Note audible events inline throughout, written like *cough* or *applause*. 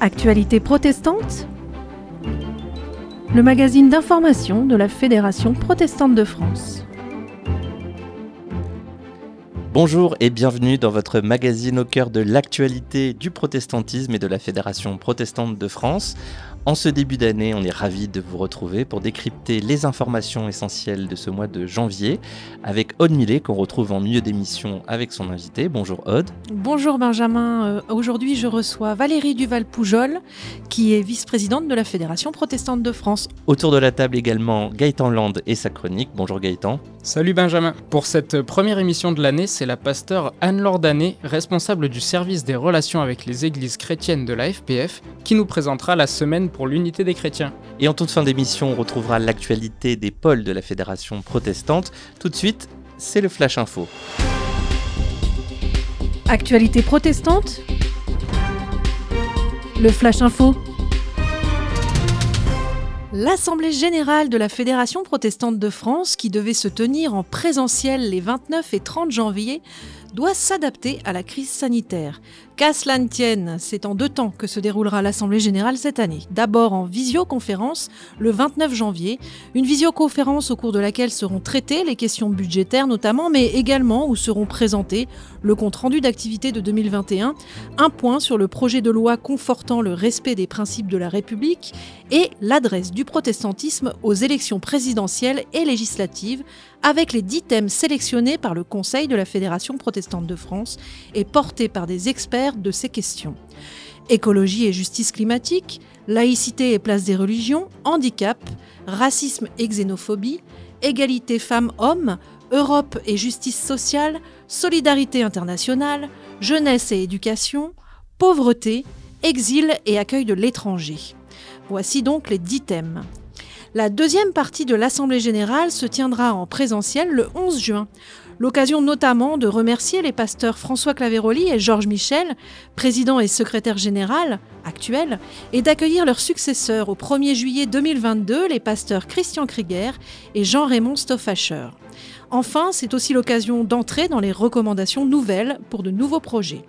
Actualité protestante Le magazine d'information de la Fédération protestante de France. Bonjour et bienvenue dans votre magazine au cœur de l'actualité du protestantisme et de la Fédération protestante de France. En ce début d'année, on est ravis de vous retrouver pour décrypter les informations essentielles de ce mois de janvier avec Aude Millet qu'on retrouve en milieu d'émission avec son invité. Bonjour Aude. Bonjour Benjamin. Euh, aujourd'hui, je reçois Valérie Duval-Poujol qui est vice-présidente de la Fédération protestante de France. Autour de la table également Gaëtan Land et sa chronique. Bonjour Gaëtan. Salut Benjamin. Pour cette première émission de l'année, c'est la pasteur Anne-Laure Danet, responsable du service des relations avec les églises chrétiennes de la FPF, qui nous présentera la semaine pour l'unité des chrétiens. Et en toute fin d'émission, on retrouvera l'actualité des pôles de la Fédération protestante. Tout de suite, c'est le Flash Info. Actualité protestante Le Flash Info L'Assemblée générale de la Fédération protestante de France, qui devait se tenir en présentiel les 29 et 30 janvier, doit s'adapter à la crise sanitaire. Qu'à cela ne tienne, c'est en deux temps que se déroulera l'Assemblée générale cette année. D'abord en visioconférence le 29 janvier, une visioconférence au cours de laquelle seront traitées les questions budgétaires notamment, mais également où seront présentés le compte-rendu d'activité de 2021, un point sur le projet de loi confortant le respect des principes de la République et l'adresse du protestantisme aux élections présidentielles et législatives avec les dix thèmes sélectionnés par le Conseil de la Fédération protestante de France et portés par des experts de ces questions. Écologie et justice climatique, laïcité et place des religions, handicap, racisme et xénophobie, égalité femmes-hommes, Europe et justice sociale, solidarité internationale, jeunesse et éducation, pauvreté, exil et accueil de l'étranger. Voici donc les dix thèmes. La deuxième partie de l'Assemblée générale se tiendra en présentiel le 11 juin. L'occasion notamment de remercier les pasteurs François Claveroli et Georges Michel, président et secrétaire général actuel, et d'accueillir leurs successeurs au 1er juillet 2022, les pasteurs Christian Krieger et Jean-Raymond Stoffacher. Enfin, c'est aussi l'occasion d'entrer dans les recommandations nouvelles pour de nouveaux projets.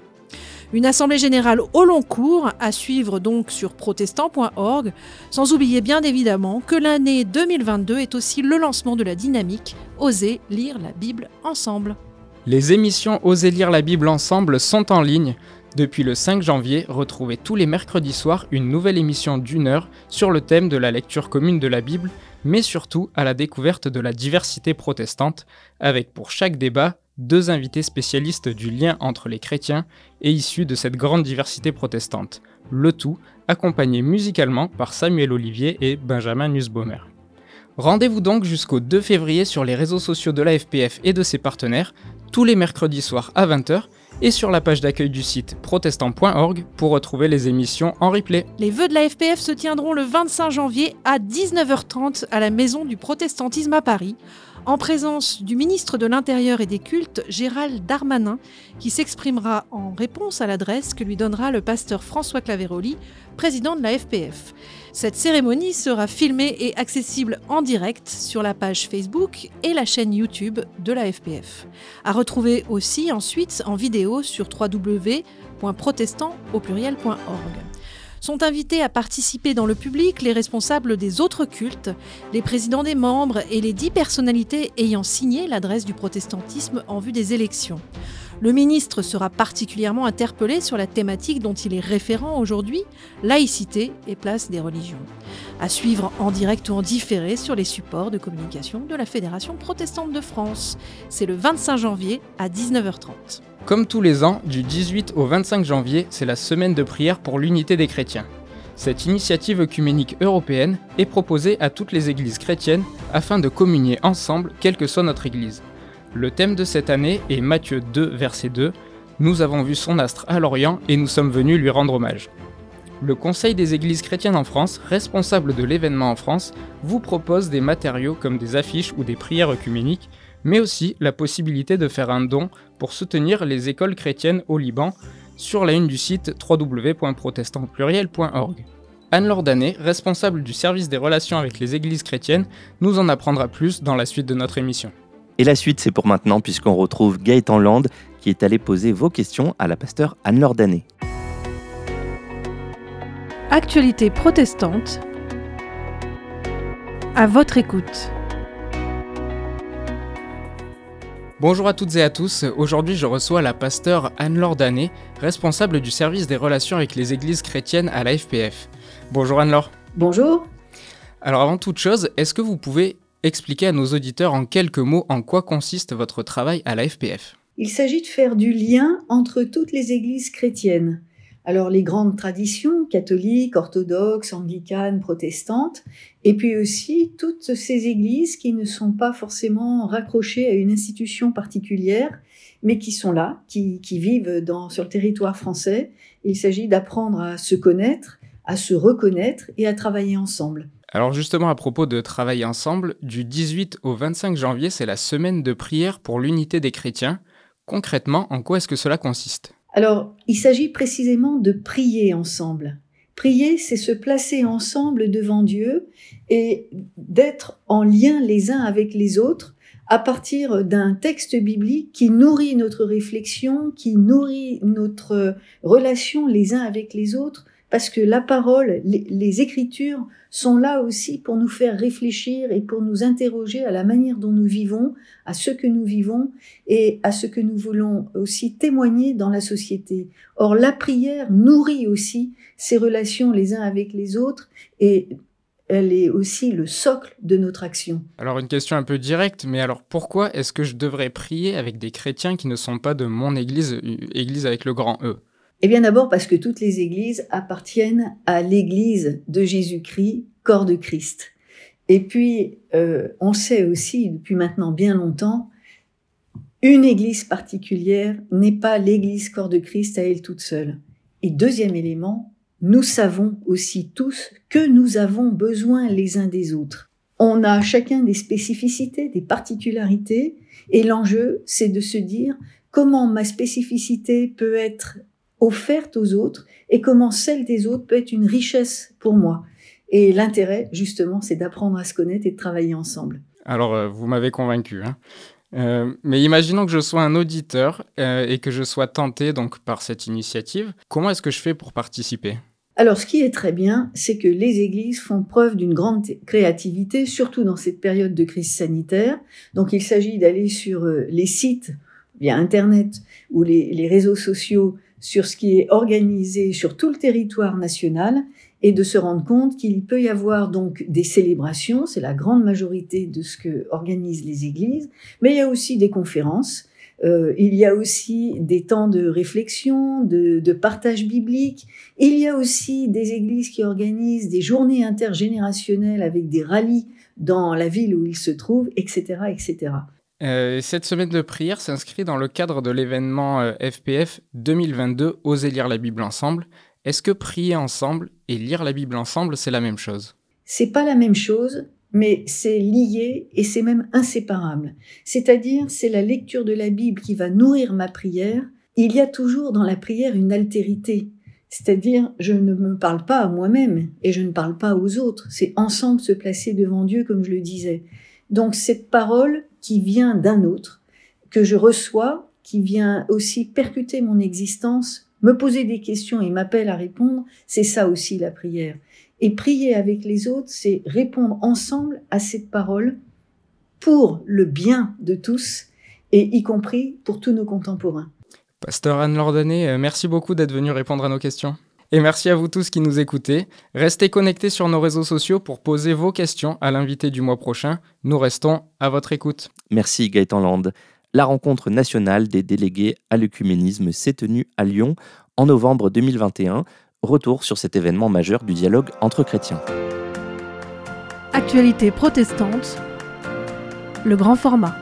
Une assemblée générale au long cours à suivre donc sur protestant.org, sans oublier bien évidemment que l'année 2022 est aussi le lancement de la dynamique Oser lire la Bible ensemble. Les émissions Oser lire la Bible ensemble sont en ligne. Depuis le 5 janvier, retrouvez tous les mercredis soirs une nouvelle émission d'une heure sur le thème de la lecture commune de la Bible, mais surtout à la découverte de la diversité protestante, avec pour chaque débat deux invités spécialistes du lien entre les chrétiens et issus de cette grande diversité protestante, le tout accompagné musicalement par Samuel Olivier et Benjamin Nussbaumer. Rendez-vous donc jusqu'au 2 février sur les réseaux sociaux de la FPF et de ses partenaires, tous les mercredis soirs à 20h, et sur la page d'accueil du site protestant.org pour retrouver les émissions en replay. Les vœux de la FPF se tiendront le 25 janvier à 19h30 à la Maison du Protestantisme à Paris en présence du ministre de l'Intérieur et des Cultes, Gérald Darmanin, qui s'exprimera en réponse à l'adresse que lui donnera le pasteur François Claveroli, président de la FPF. Cette cérémonie sera filmée et accessible en direct sur la page Facebook et la chaîne YouTube de la FPF. À retrouver aussi ensuite en vidéo sur www.protestant sont invités à participer dans le public les responsables des autres cultes, les présidents des membres et les dix personnalités ayant signé l'adresse du protestantisme en vue des élections. Le ministre sera particulièrement interpellé sur la thématique dont il est référent aujourd'hui, laïcité et place des religions. À suivre en direct ou en différé sur les supports de communication de la Fédération protestante de France. C'est le 25 janvier à 19h30. Comme tous les ans, du 18 au 25 janvier, c'est la semaine de prière pour l'unité des chrétiens. Cette initiative œcuménique européenne est proposée à toutes les églises chrétiennes afin de communier ensemble, quelle que soit notre église. Le thème de cette année est Matthieu 2, verset 2. Nous avons vu son astre à l'Orient et nous sommes venus lui rendre hommage. Le Conseil des Églises chrétiennes en France, responsable de l'événement en France, vous propose des matériaux comme des affiches ou des prières œcuméniques, mais aussi la possibilité de faire un don pour soutenir les écoles chrétiennes au Liban sur la une du site www.protestantpluriel.org. Anne Lordanet, responsable du service des relations avec les églises chrétiennes, nous en apprendra plus dans la suite de notre émission. Et la suite, c'est pour maintenant, puisqu'on retrouve Gaëtan Land, qui est allé poser vos questions à la pasteur Anne-Laure Actualité protestante. À votre écoute. Bonjour à toutes et à tous, aujourd'hui je reçois la pasteure Anne-Laure Danet, responsable du service des relations avec les églises chrétiennes à la FPF. Bonjour Anne-Laure. Bonjour. Alors avant toute chose, est-ce que vous pouvez expliquer à nos auditeurs en quelques mots en quoi consiste votre travail à la FPF Il s'agit de faire du lien entre toutes les églises chrétiennes. Alors les grandes traditions catholiques, orthodoxes, anglicanes, protestantes, et puis aussi toutes ces églises qui ne sont pas forcément raccrochées à une institution particulière, mais qui sont là, qui, vivent sur le territoire français. Il s'agit d'apprendre à se connaître, à se reconnaître et à travailler ensemble. Alors justement à propos de travailler ensemble, du 18 au 25 janvier, c'est la semaine de prière pour l'unité des chrétiens. Concrètement, en quoi est-ce que cela consiste? Alors, il s'agit précisément de prier ensemble. Prier, c'est se placer ensemble devant Dieu et d'être en lien les uns avec les autres à partir d'un texte biblique qui nourrit notre réflexion, qui nourrit notre relation les uns avec les autres, parce que la parole, les, écritures sont là aussi pour nous faire réfléchir et pour nous interroger à la manière dont nous vivons, à ce que nous vivons et à ce que nous voulons aussi témoigner dans la société. Or, la prière nourrit aussi ces relations les uns avec les autres et elle est aussi le socle de notre action. Alors une question un peu directe, mais alors pourquoi est-ce que je devrais prier avec des chrétiens qui ne sont pas de mon église, église avec le grand E? Eh bien d'abord parce que toutes les églises appartiennent à l'église de Jésus-Christ, corps de Christ. Et puis, euh, on sait aussi depuis maintenant bien longtemps, une église particulière n'est pas l'église corps de Christ à elle toute seule. Et deuxième élément, nous savons aussi tous que nous avons besoin les uns des autres. On a chacun des spécificités, des particularités, et l'enjeu, c'est de se dire comment ma spécificité peut être offerte aux autres et comment celle des autres peut être une richesse pour moi. Et l'intérêt, justement, c'est d'apprendre à se connaître et de travailler ensemble. Alors, euh, vous m'avez convaincu. Hein euh, mais imaginons que je sois un auditeur euh, et que je sois tenté donc par cette initiative. Comment est-ce que je fais pour participer? Alors, ce qui est très bien, c'est que les églises font preuve d'une grande créativité, surtout dans cette période de crise sanitaire. Donc, il s'agit d'aller sur les sites via Internet ou les, les réseaux sociaux sur ce qui est organisé sur tout le territoire national et de se rendre compte qu'il peut y avoir donc des célébrations, c'est la grande majorité de ce que organisent les églises, mais il y a aussi des conférences, euh, il y a aussi des temps de réflexion, de, de, partage biblique, il y a aussi des églises qui organisent des journées intergénérationnelles avec des rallyes dans la ville où ils se trouvent, etc., etc. Euh, cette semaine de prière s'inscrit dans le cadre de l'événement FPF euh, 2022 Oser lire la Bible ensemble. Est-ce que prier ensemble et lire la Bible ensemble, c'est la même chose? C'est pas la même chose, mais c'est lié et c'est même inséparable. C'est-à-dire, c'est la lecture de la Bible qui va nourrir ma prière. Il y a toujours dans la prière une altérité. C'est-à-dire, je ne me parle pas à moi-même et je ne parle pas aux autres. C'est ensemble se placer devant Dieu, comme je le disais. Donc, cette parole qui vient d'un autre, que je reçois, qui vient aussi percuter mon existence, me poser des questions et m'appelle à répondre, c'est ça aussi la prière. Et prier avec les autres, c'est répondre ensemble à cette parole pour le bien de tous, et y compris pour tous nos contemporains. Pasteur Anne Lordané, euh, merci beaucoup d'être venu répondre à nos questions. Et merci à vous tous qui nous écoutez. Restez connectés sur nos réseaux sociaux pour poser vos questions à l'invité du mois prochain. Nous restons à votre écoute. Merci Gaëtan Land. La rencontre nationale des délégués à l'œcuménisme s'est tenue à Lyon en novembre 2021. Retour sur cet événement majeur du dialogue entre chrétiens. Actualité protestante, le grand format.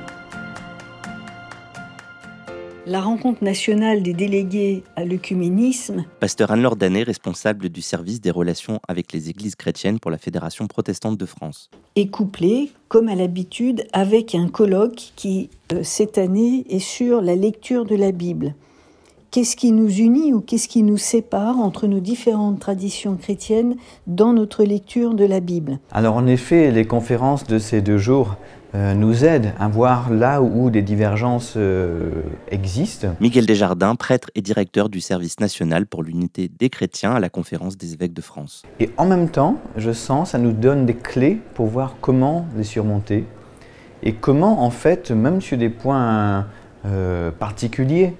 La rencontre nationale des délégués à l'œcuménisme. Pasteur Anne-Laure Danet, responsable du service des relations avec les églises chrétiennes pour la Fédération protestante de France. Est couplé, comme à l'habitude, avec un colloque qui, euh, cette année, est sur la lecture de la Bible. Qu'est-ce qui nous unit ou qu'est-ce qui nous sépare entre nos différentes traditions chrétiennes dans notre lecture de la Bible? Alors en effet, les conférences de ces deux jours nous aide à voir là où des divergences euh, existent. Miguel Desjardins, prêtre et directeur du service national pour l'unité des chrétiens à la conférence des évêques de France. Et en même temps, je sens, ça nous donne des clés pour voir comment les surmonter et comment en fait, même sur des points euh, particuliers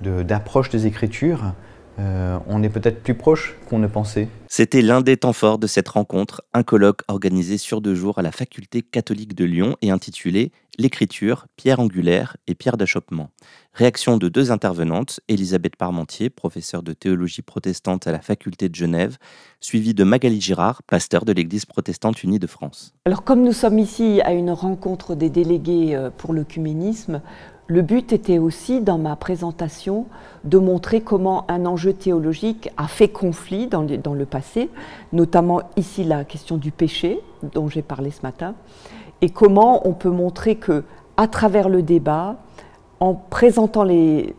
d'approche des Écritures, euh, on est peut-être plus proche qu'on ne pensait. C'était l'un des temps forts de cette rencontre, un colloque organisé sur deux jours à la faculté catholique de Lyon et intitulé L'écriture, pierre angulaire et pierre d'achoppement. Réaction de deux intervenantes, Elisabeth Parmentier, professeure de théologie protestante à la faculté de Genève, suivie de Magali Girard, pasteur de l'Église protestante unie de France. Alors comme nous sommes ici à une rencontre des délégués euh, pour l'œcuménisme, le but était aussi, dans ma présentation, de montrer comment un enjeu théologique a fait conflit dans, le passé, notamment ici la question du péché, dont j'ai parlé ce matin, et comment on peut montrer que, à travers le débat, en présentant les,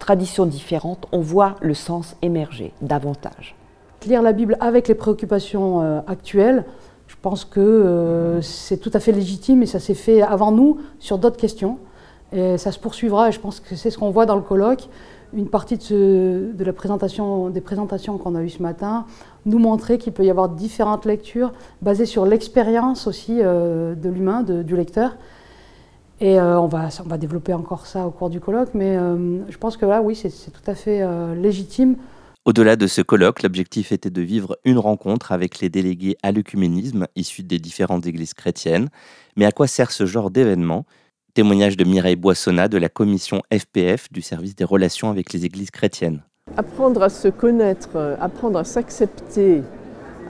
traditions différentes, on voit le sens émerger davantage. Lire la Bible avec les préoccupations euh, actuelles, je pense que euh, c'est tout à fait légitime et ça s'est fait avant nous sur d'autres questions. Et ça se poursuivra, et je pense que c'est ce qu'on voit dans le colloque. Une partie de, la présentation, des présentations qu'on a eues ce matin nous montrait qu'il peut y avoir différentes lectures basées sur l'expérience aussi euh, de l'humain, du lecteur. Et euh, on, va, on va développer encore ça au cours du colloque, mais euh, je pense que là, oui, c'est tout à fait légitime. Au-delà de ce colloque, l'objectif était de vivre une rencontre avec les délégués à l'œcuménisme issus des différentes églises chrétiennes. Mais à quoi sert ce genre d'événement? Témoignage de Mireille Boissonnat de la commission FPF du service des relations avec les églises chrétiennes. Apprendre à se connaître, apprendre à s'accepter,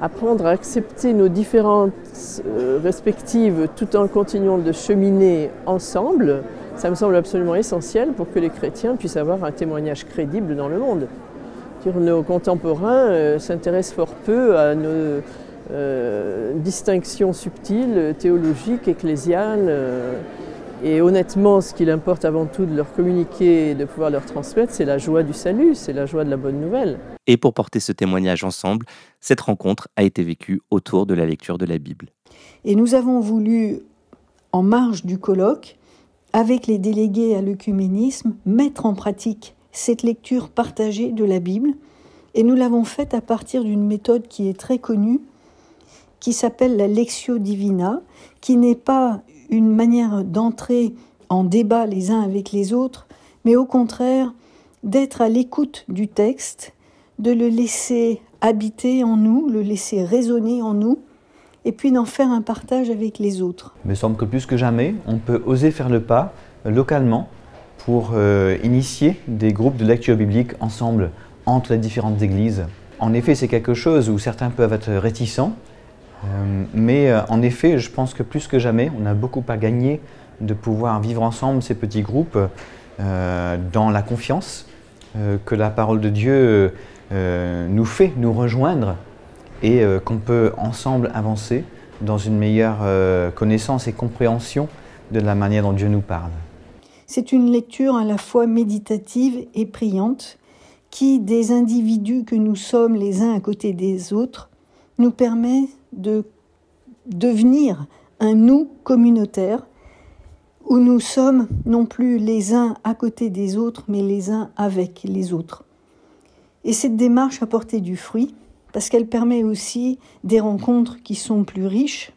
apprendre à accepter nos différences euh, respectives tout en continuant de cheminer ensemble, ça me semble absolument essentiel pour que les chrétiens puissent avoir un témoignage crédible dans le monde. Nos contemporains euh, s'intéressent fort peu à nos euh, distinctions subtiles, théologiques, ecclésiales. Et honnêtement, ce qu'il importe avant tout de leur communiquer et de pouvoir leur transmettre, c'est la joie du salut, c'est la joie de la bonne nouvelle. Et pour porter ce témoignage ensemble, cette rencontre a été vécue autour de la lecture de la Bible. Et nous avons voulu, en marge du colloque, avec les délégués à l'œcuménisme, mettre en pratique cette lecture partagée de la Bible. Et nous l'avons faite à partir d'une méthode qui est très connue, qui s'appelle la Lectio Divina, qui n'est pas une manière d'entrer en débat les uns avec les autres, mais au contraire d'être à l'écoute du texte, de le laisser habiter en nous, le laisser résonner en nous, et puis d'en faire un partage avec les autres. Il me semble que plus que jamais, on peut oser faire le pas euh, localement pour euh, initier des groupes de lecture biblique ensemble entre les différentes églises. En effet, c'est quelque chose où certains peuvent être réticents, euh, mais euh, en effet, je pense que plus que jamais, on a beaucoup à gagner de pouvoir vivre ensemble ces petits groupes euh, dans la confiance que la parole de Dieu nous fait nous rejoindre et qu'on peut ensemble avancer dans une meilleure connaissance et compréhension de la manière dont Dieu nous parle. C'est une lecture à la fois méditative et priante qui, des individus que nous sommes les uns à côté des autres, nous permet de devenir un nous communautaire où nous sommes non plus les uns à côté des autres, mais les uns avec les autres. Et cette démarche a porté du fruit parce qu'elle permet aussi des rencontres qui sont plus riches,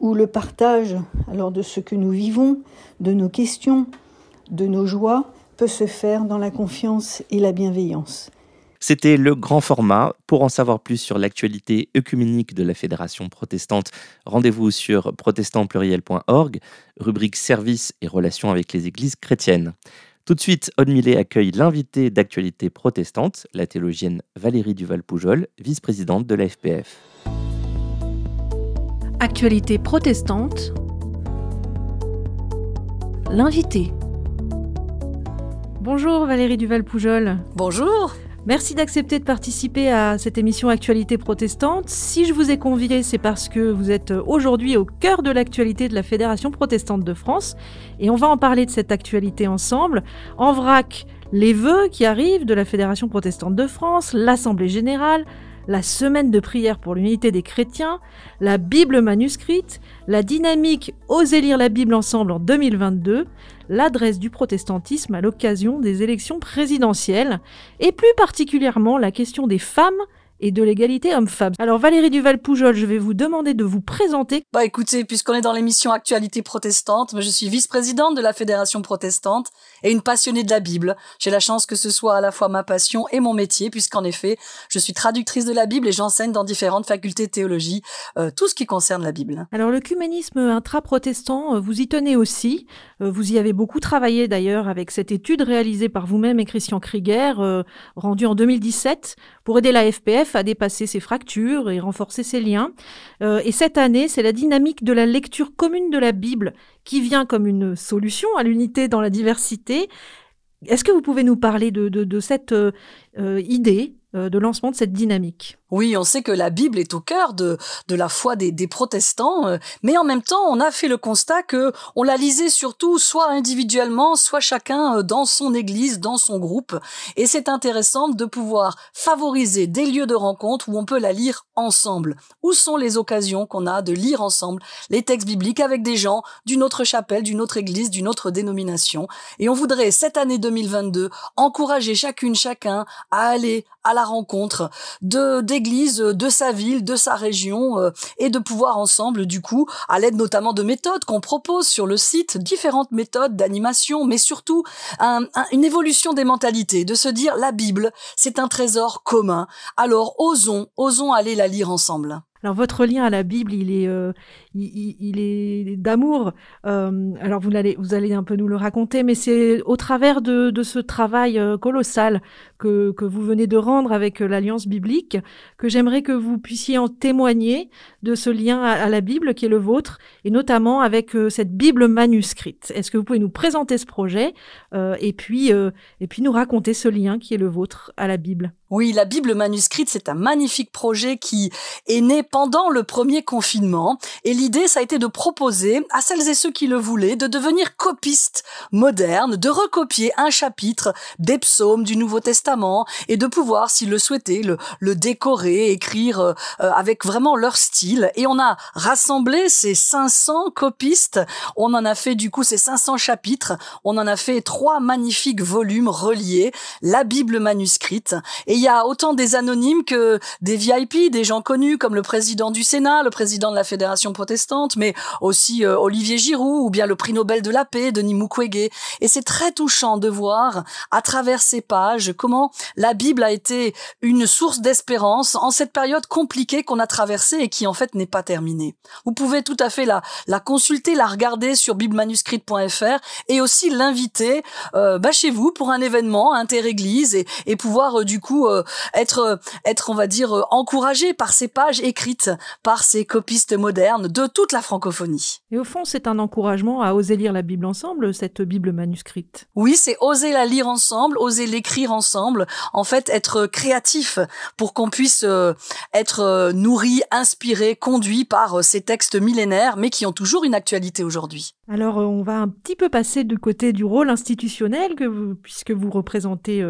où le partage alors de ce que nous vivons, de nos questions, de nos joies, peut se faire dans la confiance et la bienveillance. C'était le grand format. Pour en savoir plus sur l'actualité œcuménique de la Fédération protestante, rendez-vous sur protestantpluriel.org, rubrique Services et relations avec les églises chrétiennes. Tout de suite, Aude Millet accueille l'invité d'actualité protestante, la théologienne Valérie Duval-Poujol, vice-présidente de la FPF. Actualité protestante. L'invité. Bonjour Valérie Duval-Poujol. Bonjour. Merci d'accepter de participer à cette émission Actualité protestante. Si je vous ai convié, c'est parce que vous êtes aujourd'hui au cœur de l'actualité de la Fédération protestante de France. Et on va en parler de cette actualité ensemble. En vrac, les vœux qui arrivent de la Fédération protestante de France, l'Assemblée générale, la semaine de prière pour l'unité des chrétiens, la Bible manuscrite, la dynamique Oser lire la Bible ensemble en 2022, l'adresse du protestantisme à l'occasion des élections présidentielles, et plus particulièrement la question des femmes et de l'égalité homme-femme. Alors Valérie Duval-Poujol, je vais vous demander de vous présenter. Bah écoutez, puisqu'on est dans l'émission Actualité protestante, je suis vice-présidente de la Fédération protestante et une passionnée de la Bible. J'ai la chance que ce soit à la fois ma passion et mon métier, puisqu'en effet, je suis traductrice de la Bible et j'enseigne dans différentes facultés de théologie euh, tout ce qui concerne la Bible. Alors le cuménisme intra-protestant, euh, vous y tenez aussi. Euh, vous y avez beaucoup travaillé d'ailleurs avec cette étude réalisée par vous-même et Christian Krieger, rendue en 2017, pour aider la FPF à dépasser ses fractures et renforcer ses liens. Et cette année, c'est la dynamique de la lecture commune de la Bible qui vient comme une solution à l'unité dans la diversité. Est-ce que vous pouvez nous parler de, cette euh, euh, idée de lancement de cette dynamique? Oui, on sait que la Bible est au cœur de, de la foi des, des protestants, euh, mais en même temps, on a fait le constat que on la lisait surtout soit individuellement, soit chacun euh, dans son église, dans son groupe. Et c'est intéressant de pouvoir favoriser des lieux de rencontre où on peut la lire ensemble. Où sont les occasions qu'on a de lire ensemble les textes bibliques avec des gens d'une autre chapelle, d'une autre église, d'une autre dénomination? Et on voudrait, cette année 2022, encourager chacune, chacun à aller à la rencontre de des de sa ville, de sa région, euh, et de pouvoir ensemble, du coup, à l'aide notamment de méthodes qu'on propose sur le site, différentes méthodes d'animation, mais surtout une évolution des mentalités, de se dire la Bible, c'est un trésor commun. Alors osons, osons aller la lire ensemble. Alors votre lien à la Bible, il est, euh, il, est d'amour. Euh, alors vous allez, vous allez un peu nous le raconter, mais c'est au travers de, ce travail euh, colossal que, que, vous venez de rendre avec l'Alliance biblique que j'aimerais que vous puissiez en témoigner de ce lien à, la Bible qui est le vôtre, et notamment avec cette Bible manuscrite. Est-ce que vous pouvez nous présenter ce projet et puis et puis nous raconter ce lien qui est le vôtre à la Bible? Oui, la Bible manuscrite, c'est un magnifique projet qui est né pendant le premier confinement. Et l'idée, ça a été de proposer à celles et ceux qui le voulaient de devenir copistes modernes, de recopier un chapitre des psaumes du Nouveau Testament et de pouvoir, s'ils le souhaitaient, le, décorer, écrire euh, euh, avec vraiment leur style. Et on a rassemblé ces 500 copistes. On en a fait du coup ces 500 chapitres. On en a fait trois magnifiques volumes reliés, la Bible manuscrite. Et il y a autant des anonymes que des VIP, des gens connus comme le président du Sénat, le président de la Fédération protestante, mais aussi euh, Olivier Giroud ou bien le prix Nobel de la paix, Denis Mukwege. Et c'est très touchant de voir à travers ces pages comment la Bible a été une source d'espérance en cette période compliquée qu'on a traversée et qui en fait n'est pas terminée. Vous pouvez tout à fait la, la consulter, la regarder sur biblemanuscrite.fr et aussi l'inviter euh, bah, chez vous pour un événement interéglise et, et pouvoir euh, du coup être être on va dire encouragé par ces pages écrites par ces copistes modernes de toute la francophonie. Et au fond, c'est un encouragement à oser lire la Bible ensemble, cette Bible manuscrite. Oui, c'est oser la lire ensemble, oser l'écrire ensemble, en fait, être créatif pour qu'on puisse euh, être euh, nourri, inspiré, conduit par euh, ces textes millénaires, mais qui ont toujours une actualité aujourd'hui. Alors, on va un petit peu passer du côté du rôle institutionnel, que puisque vous représentez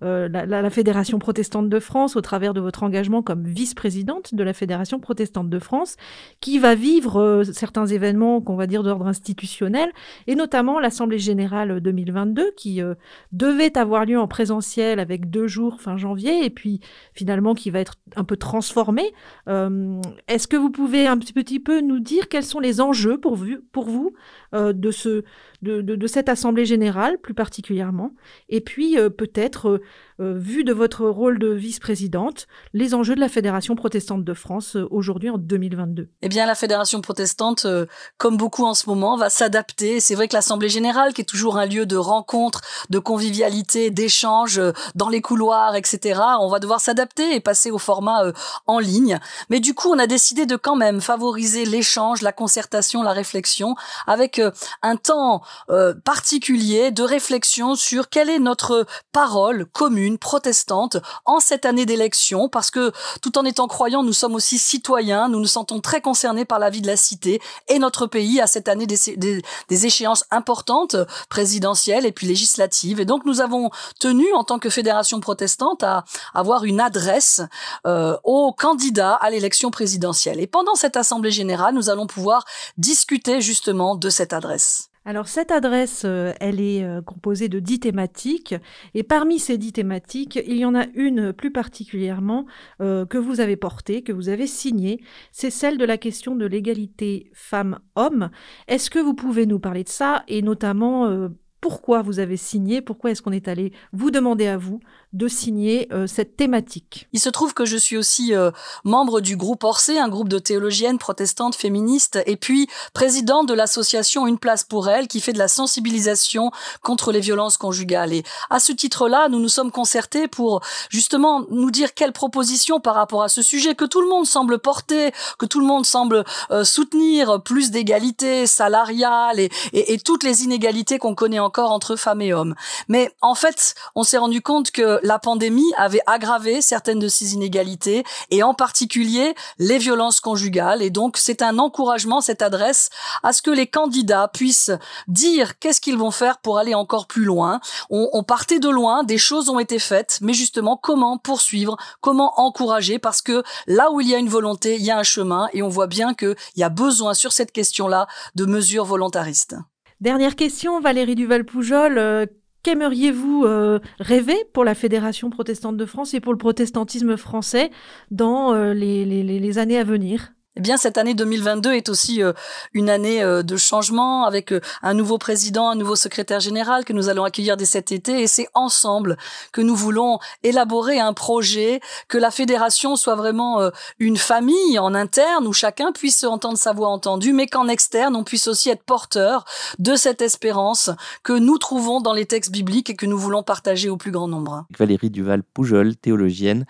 la, la Fédération protestante de France au travers de votre engagement comme vice-présidente de la Fédération protestante de France, qui va vivre euh, certains événements qu'on va dire d'ordre institutionnel, et notamment l'Assemblée générale 2022, qui euh, devait avoir lieu en présentiel avec deux jours fin janvier, et puis finalement qui va être un peu transformée. Euh, est-ce que vous pouvez un petit peu nous dire quels sont les enjeux pour vous, de, ce, de, de, cette Assemblée générale plus particulièrement, et puis peut-être vu de votre rôle de vice-présidente, les enjeux de la Fédération protestante de France euh, aujourd'hui en 2022 Eh bien, la Fédération protestante, euh, comme beaucoup en ce moment, va s'adapter. C'est vrai que l'Assemblée générale, qui est toujours un lieu de rencontre, de convivialité, d'échange dans les couloirs, etc., on va devoir s'adapter et passer au format en ligne. Mais du coup, on a décidé de quand même favoriser l'échange, la concertation, la réflexion, avec un temps euh, particulier de réflexion sur quelle est notre parole commune protestante en cette année d'élection, parce que tout en étant croyants, nous sommes aussi citoyens, nous nous sentons très concernés par la vie de la cité et notre pays à cette année des, des échéances importantes, présidentielles et puis législatives. Et donc nous avons tenu, en tant que fédération protestante, à avoir une adresse euh, aux candidats à l'élection présidentielle. Et pendant cette assemblée générale, nous allons pouvoir discuter justement de cette adresse. Alors cette adresse, euh, elle est euh, composée de dix thématiques et parmi ces dix thématiques, il y en a une plus particulièrement euh, que vous avez portée, que vous avez signée, c'est celle de la question de l'égalité femmes-hommes. Est-ce que vous pouvez nous parler de ça et notamment pourquoi vous avez signé, pourquoi est-ce qu'on est allé vous demander à vous de signer euh, cette thématique? Il se trouve que je suis aussi euh, membre du groupe Orsay, un groupe de théologiennes protestantes féministes, et puis présidente de l'association Une place pour elles, qui fait de la sensibilisation contre les violences conjugales. Et à ce titre-là, nous nous sommes concertés pour justement nous dire quelles propositions par rapport à ce sujet que tout le monde semble porter, que tout le monde semble euh, soutenir, plus d'égalité salariale et toutes les inégalités qu'on connaît encore entre femmes et hommes. Mais en fait, on s'est rendu compte que la pandémie avait aggravé certaines de ces inégalités et en particulier les violences conjugales. Et donc, c'est un encouragement, cette adresse, à ce que les candidats puissent dire qu'est-ce qu'ils vont faire pour aller encore plus loin. On, on partait de loin, des choses ont été faites, mais justement, comment poursuivre, comment encourager, parce que là où il y a une volonté, il y a un chemin et on voit bien qu'il y a besoin sur cette question-là de mesures volontaristes. Dernière question, Valérie Duval-Poujol. Euh, Qu'aimeriez-vous euh, rêver pour la Fédération protestante de France et pour le protestantisme français dans euh, les années à venir? Eh bien, cette année 2022 est aussi euh, une année euh, de changement avec euh, un nouveau président, un nouveau secrétaire général que nous allons accueillir dès cet été. Et c'est ensemble que nous voulons élaborer un projet, que la fédération soit vraiment une famille en interne où chacun puisse entendre sa voix entendue, mais qu'en externe, on puisse aussi être porteur de cette espérance que nous trouvons dans les textes bibliques et que nous voulons partager au plus grand nombre. Valérie Duval-Poujol, théologienne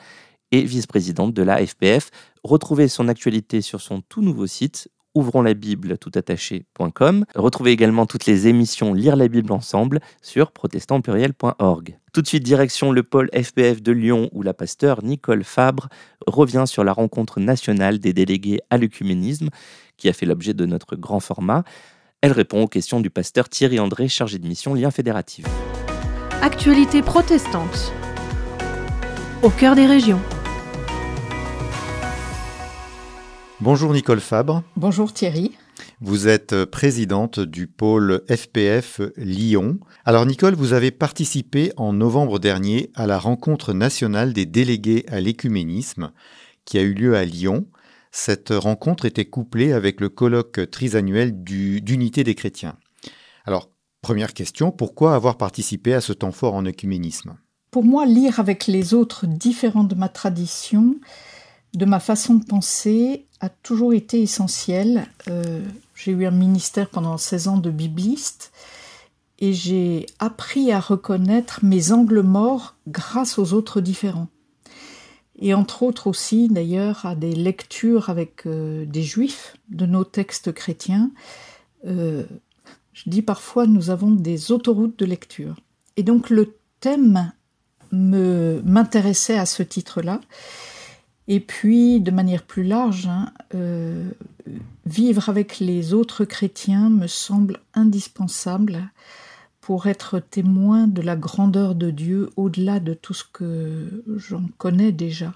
et vice-présidente de la FPF. Retrouvez son actualité sur son tout nouveau site ouvrons la Bible toutattaché.com. Retrouvez également toutes les émissions Lire la Bible ensemble sur protestantpluriel.org. Tout de suite, direction le pôle FPF de Lyon où la pasteur Nicole Fabre revient sur la rencontre nationale des délégués à l'œcuménisme qui a fait l'objet de notre grand format. Elle répond aux questions du pasteur Thierry André, chargé de mission Lien Fédératif. Actualité protestante au cœur des régions. Bonjour Nicole Fabre. Bonjour Thierry. Vous êtes présidente du pôle FPF Lyon. Alors Nicole, vous avez participé en novembre dernier à la rencontre nationale des délégués à l'écuménisme qui a eu lieu à Lyon. Cette rencontre était couplée avec le colloque trisannuel d'unité des chrétiens. Alors, première question, pourquoi avoir participé à ce temps fort en œcuménisme Pour moi, lire avec les autres différents de ma tradition, de ma façon de penser a toujours été essentiel. Euh, j'ai eu un ministère pendant 16 ans de bibliste et j'ai appris à reconnaître mes angles morts grâce aux autres différents. Et entre autres aussi, d'ailleurs, à des lectures avec euh, des juifs de nos textes chrétiens. Euh, je dis parfois, nous avons des autoroutes de lecture. Et donc le thème me m'intéressait à ce titre-là. Et puis, de manière plus large, hein, euh, vivre avec les autres chrétiens me semble indispensable pour être témoin de la grandeur de Dieu au-delà de tout ce que j'en connais déjà.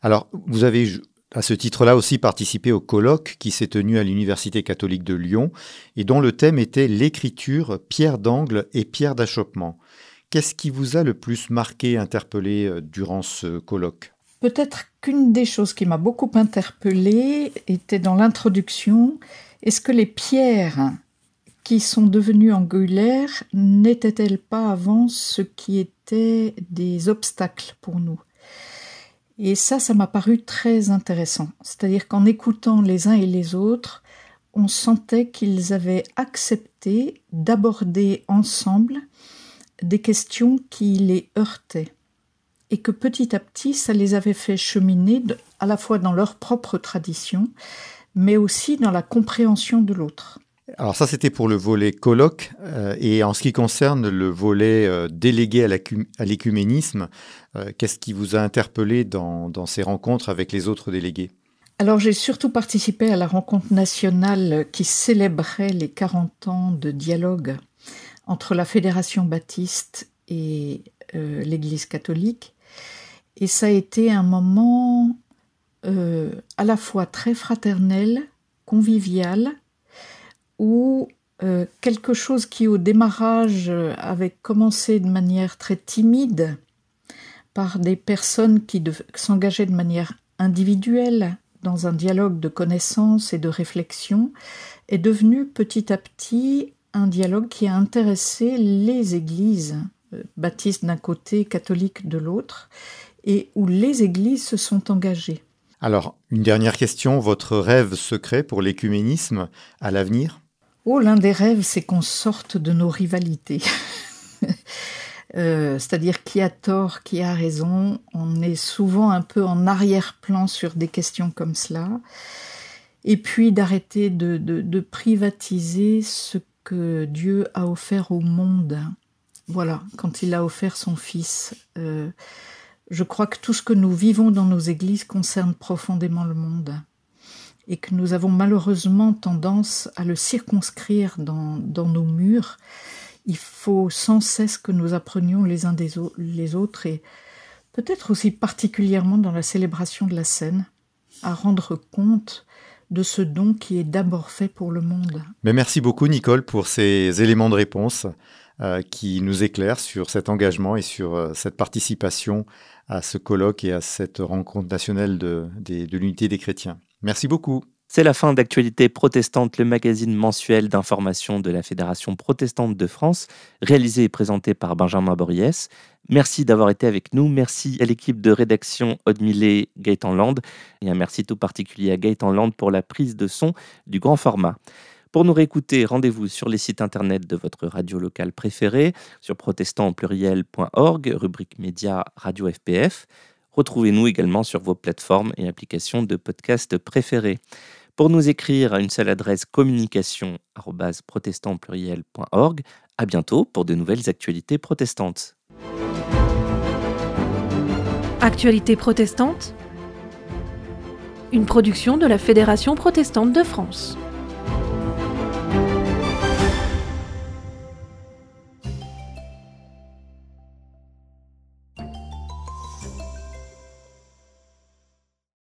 Alors, vous avez à ce titre-là aussi participé au colloque qui s'est tenu à l'Université catholique de Lyon et dont le thème était l'écriture, pierre d'angle et pierre d'achoppement. Qu'est-ce qui vous a le plus marqué, interpellé euh, durant ce colloque? Peut-être qu'une des choses qui m'a beaucoup interpellée était dans l'introduction. Est-ce que les pierres qui sont devenues angulaires n'étaient-elles pas avant ce qui était des obstacles pour nous? Et ça, ça m'a paru très intéressant. C'est-à-dire qu'en écoutant les uns et les autres, on sentait qu'ils avaient accepté d'aborder ensemble des questions qui les heurtaient et que petit à petit, ça les avait fait cheminer à la fois dans leur propre tradition, mais aussi dans la compréhension de l'autre. Alors ça, c'était pour le volet colloque. Euh, et en ce qui concerne le volet euh, délégué à l'écuménisme, euh, qu'est-ce qui vous a interpellé dans, dans, ces rencontres avec les autres délégués? Alors j'ai surtout participé à la rencontre nationale qui célébrait les 40 ans de dialogue entre la Fédération baptiste et l'Église catholique. Et ça a été un moment à la fois très fraternel, convivial, où euh, quelque chose qui au démarrage euh, avait commencé de manière très timide par des personnes qui s'engageaient de manière individuelle dans un dialogue de connaissances et de réflexion est devenu petit à petit un dialogue qui a intéressé les églises, euh, baptistes d'un côté, catholiques de l'autre, et où les églises se sont engagées. Alors, une dernière question, votre rêve secret pour l'écuménisme à l'avenir? Oh, l'un des rêves, c'est qu'on sorte de nos rivalités. *laughs* Euh, c'est-à-dire qui a tort, qui a raison? On est souvent un peu en arrière-plan sur des questions comme cela. Et puis d'arrêter de, privatiser ce que Dieu a offert au monde. Voilà, quand il a offert son Fils. Euh, je crois que tout ce que nous vivons dans nos églises concerne profondément le monde et que nous avons malheureusement tendance à le circonscrire dans, nos murs, il faut sans cesse que nous apprenions les uns des les autres et peut-être aussi particulièrement dans la célébration de la scène, à rendre compte de ce don qui est d'abord fait pour le monde. Mais merci beaucoup Nicole pour ces éléments de réponse euh, qui nous éclairent sur cet engagement et sur euh, cette participation à ce colloque et à cette rencontre nationale de l'unité des chrétiens. Merci beaucoup. C'est la fin d'Actualité protestante, le magazine mensuel d'information de la Fédération protestante de France, réalisé et présenté par Benjamin Boriès. Merci d'avoir été avec nous. Merci à l'équipe de rédaction Aude Millet, Gaëtan Land. Et un merci tout particulier à Gaëtan Land pour la prise de son du grand format. Pour nous réécouter, rendez-vous sur les sites internet de votre radio locale préférée, sur protestantpluriel.org, rubrique média Radio FPF. Retrouvez-nous également sur vos plateformes et applications de podcast préférées. Pour nous écrire à une seule adresse communication@protestantpluriel.org. À bientôt pour de nouvelles actualités protestantes. Actualité protestante Une production de la Fédération protestante de France.